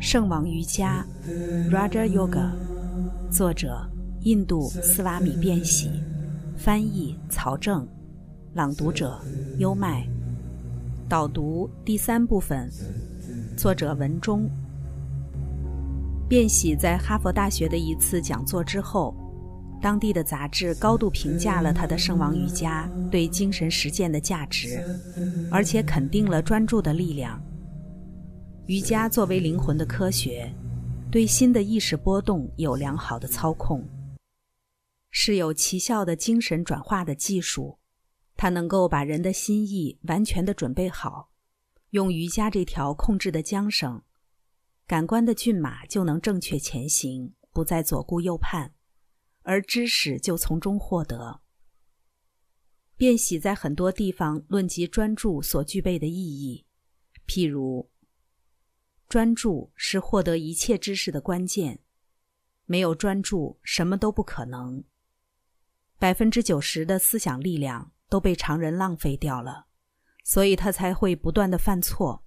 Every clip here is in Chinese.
圣王瑜伽 （Raja Yoga），作者印度斯瓦米·变喜，翻译曹正，朗读者优麦。导读第三部分，作者文中。变喜在哈佛大学的一次讲座之后，当地的杂志高度评价了他的圣王瑜伽对精神实践的价值，而且肯定了专注的力量。瑜伽作为灵魂的科学，对心的意识波动有良好的操控，是有奇效的精神转化的技术。它能够把人的心意完全的准备好，用瑜伽这条控制的缰绳，感官的骏马就能正确前行，不再左顾右盼，而知识就从中获得。便喜在很多地方论及专注所具备的意义，譬如。专注是获得一切知识的关键，没有专注，什么都不可能。百分之九十的思想力量都被常人浪费掉了，所以他才会不断的犯错。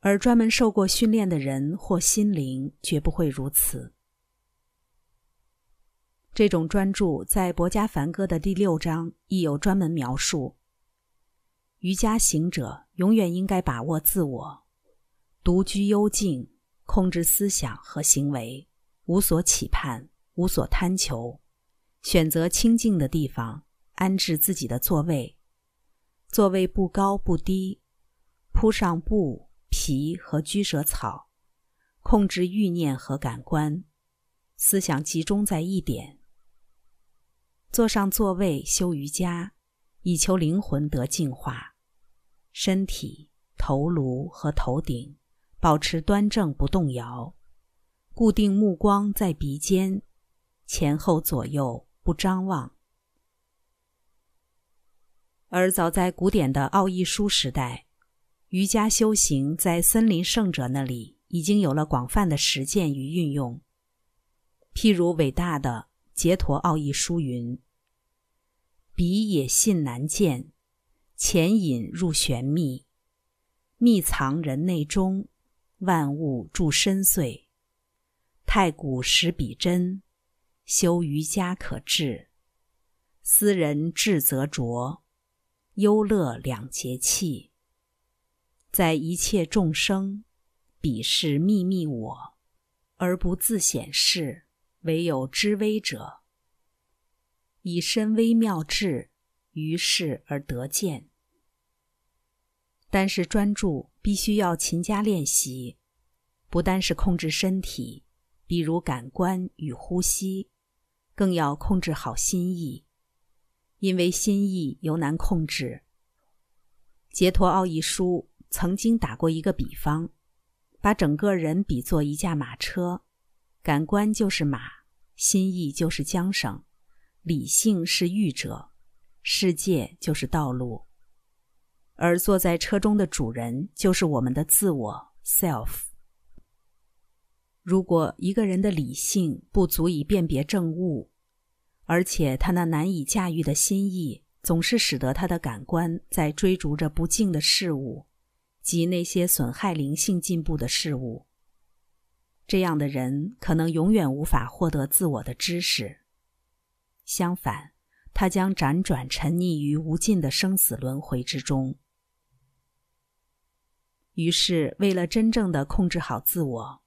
而专门受过训练的人或心灵绝不会如此。这种专注在《博家梵歌》的第六章亦有专门描述。瑜伽行者永远应该把握自我。独居幽静，控制思想和行为，无所企盼，无所贪求，选择清静的地方，安置自己的座位。座位不高不低，铺上布、皮和居舍草，控制欲念和感官，思想集中在一点。坐上座位修瑜伽，以求灵魂得净化，身体、头颅和头顶。保持端正不动摇，固定目光在鼻尖，前后左右不张望。而早在古典的奥义书时代，瑜伽修行在森林圣者那里已经有了广泛的实践与运用。譬如伟大的杰陀奥义书云：“彼也信难见，潜隐入玄秘，秘藏人内中。”万物住深邃，太古识彼真，修瑜伽可治。斯人智则浊，忧乐两节气。在一切众生，彼是秘密我，而不自显示。唯有知微者，以身微妙智，于事而得见。但是专注必须要勤加练习，不单是控制身体，比如感官与呼吸，更要控制好心意，因为心意尤难控制。杰托奥义书曾经打过一个比方，把整个人比作一架马车，感官就是马，心意就是缰绳，理性是御者，世界就是道路。而坐在车中的主人就是我们的自我 （self）。如果一个人的理性不足以辨别正物，而且他那难以驾驭的心意总是使得他的感官在追逐着不敬的事物及那些损害灵性进步的事物，这样的人可能永远无法获得自我的知识。相反，他将辗转沉溺于无尽的生死轮回之中。于是，为了真正的控制好自我，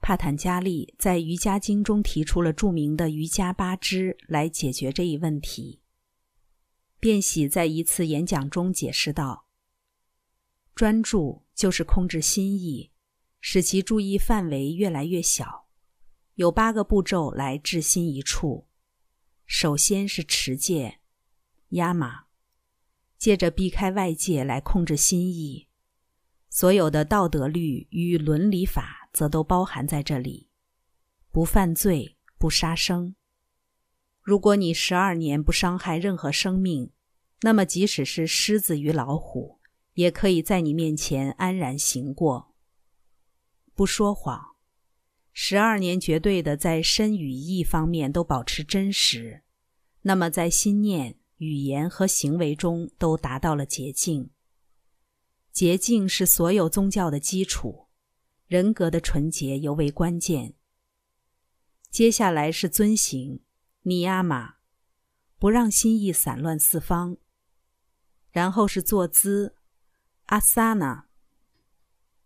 帕坦加利在《瑜伽经》中提出了著名的瑜伽八支来解决这一问题。便喜在一次演讲中解释道：“专注就是控制心意，使其注意范围越来越小。有八个步骤来置心一处。首先是持戒，压马，借着避开外界来控制心意。”所有的道德律与伦理法则都包含在这里：不犯罪，不杀生。如果你十二年不伤害任何生命，那么即使是狮子与老虎，也可以在你面前安然行过。不说谎，十二年绝对的在身与意方面都保持真实，那么在心念、语言和行为中都达到了洁净。洁净是所有宗教的基础，人格的纯洁尤为关键。接下来是遵行尼亚玛，不让心意散乱四方。然后是坐姿阿萨那，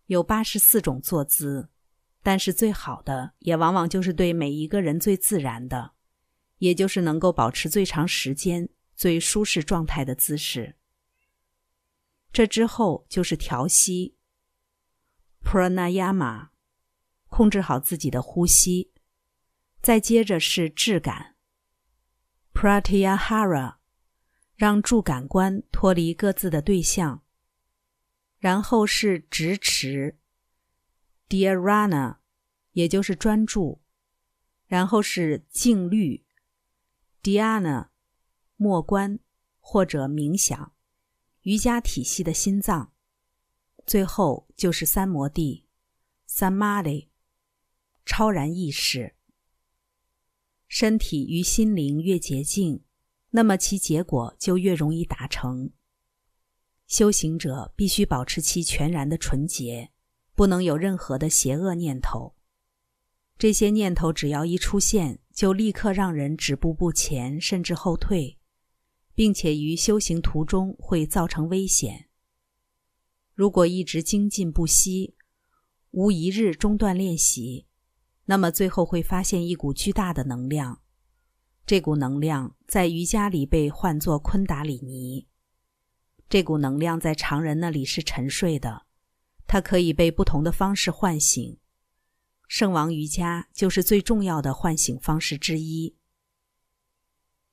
有八十四种坐姿，但是最好的也往往就是对每一个人最自然的，也就是能够保持最长时间、最舒适状态的姿势。这之后就是调息，pranayama，控制好自己的呼吸。再接着是质感，pratyahara，让诸感官脱离各自的对象。然后是直持，dhyana，也就是专注。然后是静虑，dhyana，默观或者冥想。瑜伽体系的心脏，最后就是三摩地 （samadhi），超然意识。身体与心灵越洁净，那么其结果就越容易达成。修行者必须保持其全然的纯洁，不能有任何的邪恶念头。这些念头只要一出现，就立刻让人止步不前，甚至后退。并且于修行途中会造成危险。如果一直精进不息，无一日中断练习，那么最后会发现一股巨大的能量。这股能量在瑜伽里被唤作昆达里尼。这股能量在常人那里是沉睡的，它可以被不同的方式唤醒。圣王瑜伽就是最重要的唤醒方式之一。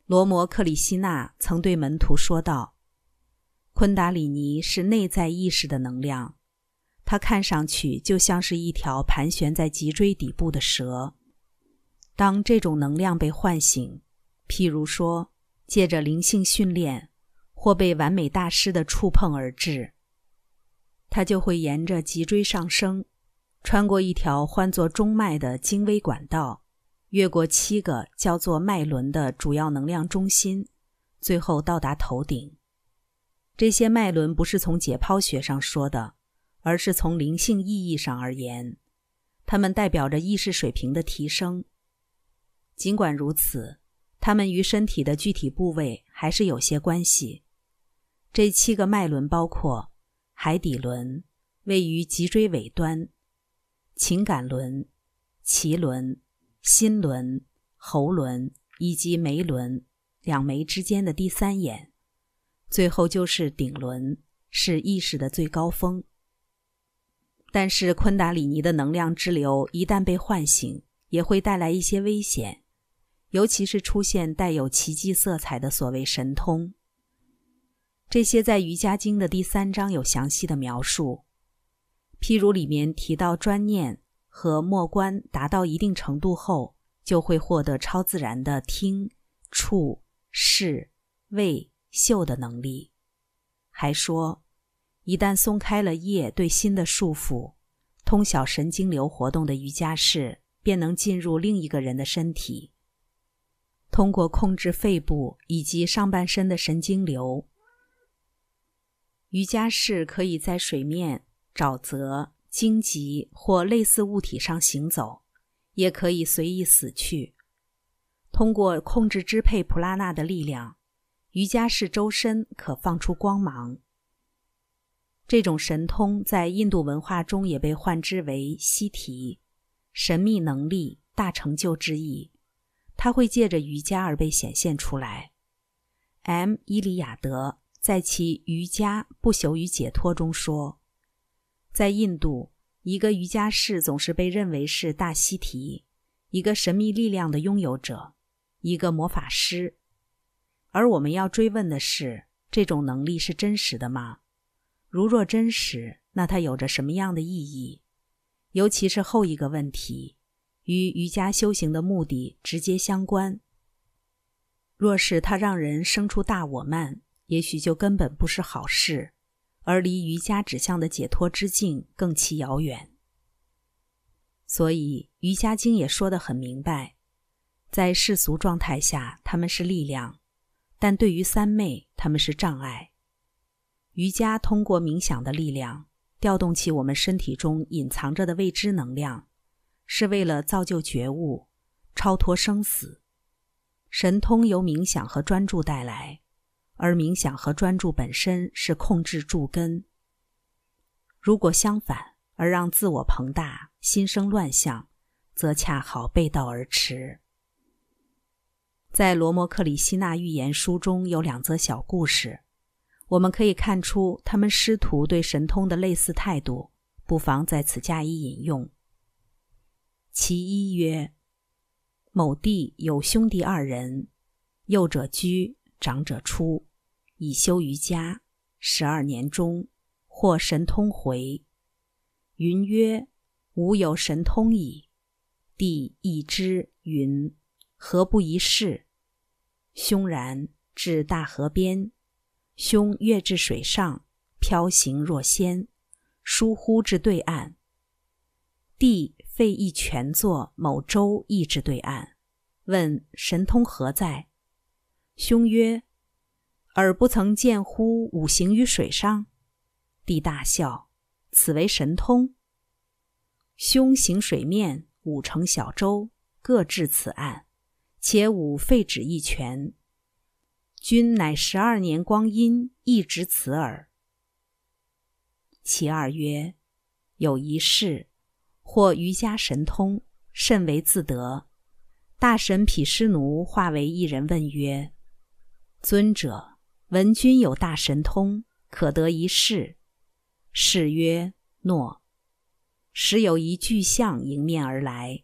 罗摩克里希纳曾对门徒说道：“昆达里尼是内在意识的能量，它看上去就像是一条盘旋在脊椎底部的蛇。当这种能量被唤醒，譬如说借着灵性训练，或被完美大师的触碰而至，它就会沿着脊椎上升，穿过一条唤作中脉的精微管道。”越过七个叫做脉轮的主要能量中心，最后到达头顶。这些脉轮不是从解剖学上说的，而是从灵性意义上而言，它们代表着意识水平的提升。尽管如此，它们与身体的具体部位还是有些关系。这七个脉轮包括海底轮，位于脊椎尾端；情感轮、脐轮。心轮、喉轮以及眉轮两眉之间的第三眼，最后就是顶轮，是意识的最高峰。但是昆达里尼的能量之流一旦被唤醒，也会带来一些危险，尤其是出现带有奇迹色彩的所谓神通。这些在瑜伽经的第三章有详细的描述，譬如里面提到专念。和默观达到一定程度后，就会获得超自然的听、触、视、味、嗅的能力。还说，一旦松开了业对心的束缚，通晓神经流活动的瑜伽士便能进入另一个人的身体，通过控制肺部以及上半身的神经流，瑜伽士可以在水面、沼泽。荆棘或类似物体上行走，也可以随意死去。通过控制支配普拉纳的力量，瑜伽士周身可放出光芒。这种神通在印度文化中也被唤之为西提，神秘能力、大成就之意。它会借着瑜伽而被显现出来。M. 伊利亚德在其《瑜伽不朽与解脱》中说。在印度，一个瑜伽士总是被认为是大西提，一个神秘力量的拥有者，一个魔法师。而我们要追问的是：这种能力是真实的吗？如若真实，那它有着什么样的意义？尤其是后一个问题，与瑜伽修行的目的直接相关。若是它让人生出大我慢，也许就根本不是好事。而离瑜伽指向的解脱之境更其遥远，所以《瑜伽经》也说得很明白，在世俗状态下他们是力量，但对于三昧他们是障碍。瑜伽通过冥想的力量，调动起我们身体中隐藏着的未知能量，是为了造就觉悟，超脱生死。神通由冥想和专注带来，而冥想和专注本身是控制助根。如果相反，而让自我膨大，心生乱象，则恰好背道而驰。在罗摩克里希那寓言书中有两则小故事，我们可以看出他们师徒对神通的类似态度，不妨在此加以引用。其一曰：某地有兄弟二人，幼者居，长者出，以修瑜伽。十二年中，获神通回。云曰：“吾有神通矣。”帝亦之。云：“何不一试？”兄然，至大河边，兄跃至水上，飘行若仙，疏忽至对岸。帝废一泉作某舟，亦至对岸，问神通何在？兄曰：“尔不曾见乎五行于水上？”帝大笑。此为神通。兄行水面，五乘小舟，各至此岸，且吾废止一拳。君乃十二年光阴，亦值此耳。其二曰：有一事，或瑜伽神通，甚为自得。大神毗湿奴化为一人，问曰：“尊者，闻君有大神通，可得一事？”是曰：“诺。”时有一巨象迎面而来，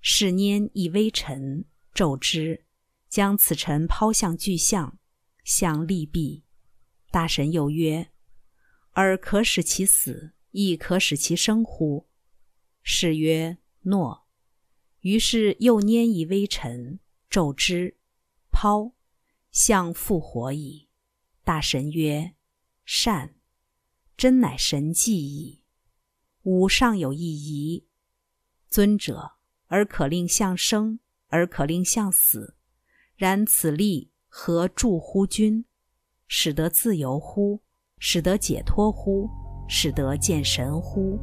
是拈一微尘，骤之，将此尘抛向巨象，象立毙。大神又曰：“尔可使其死，亦可使其生乎？”是曰：“诺。”于是又拈一微尘，骤之，抛，象复活矣。大神曰：“善。”真乃神迹矣。吾尚有一疑，尊者，而可令相生，而可令相死。然此力何助乎君？使得自由乎？使得解脱乎？使得见神乎？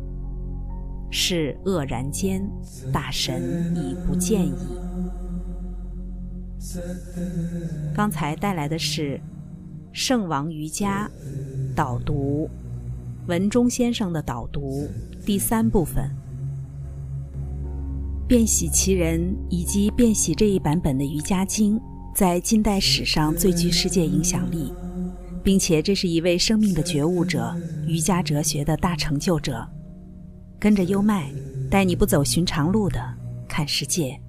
是愕然间，大神已不见矣。刚才带来的是《圣王瑜伽》导读。文中先生的导读第三部分，《变喜其人》以及《变喜》这一版本的《瑜伽经》在近代史上最具世界影响力，并且这是一位生命的觉悟者、瑜伽哲学的大成就者。跟着优麦，带你不走寻常路的看世界。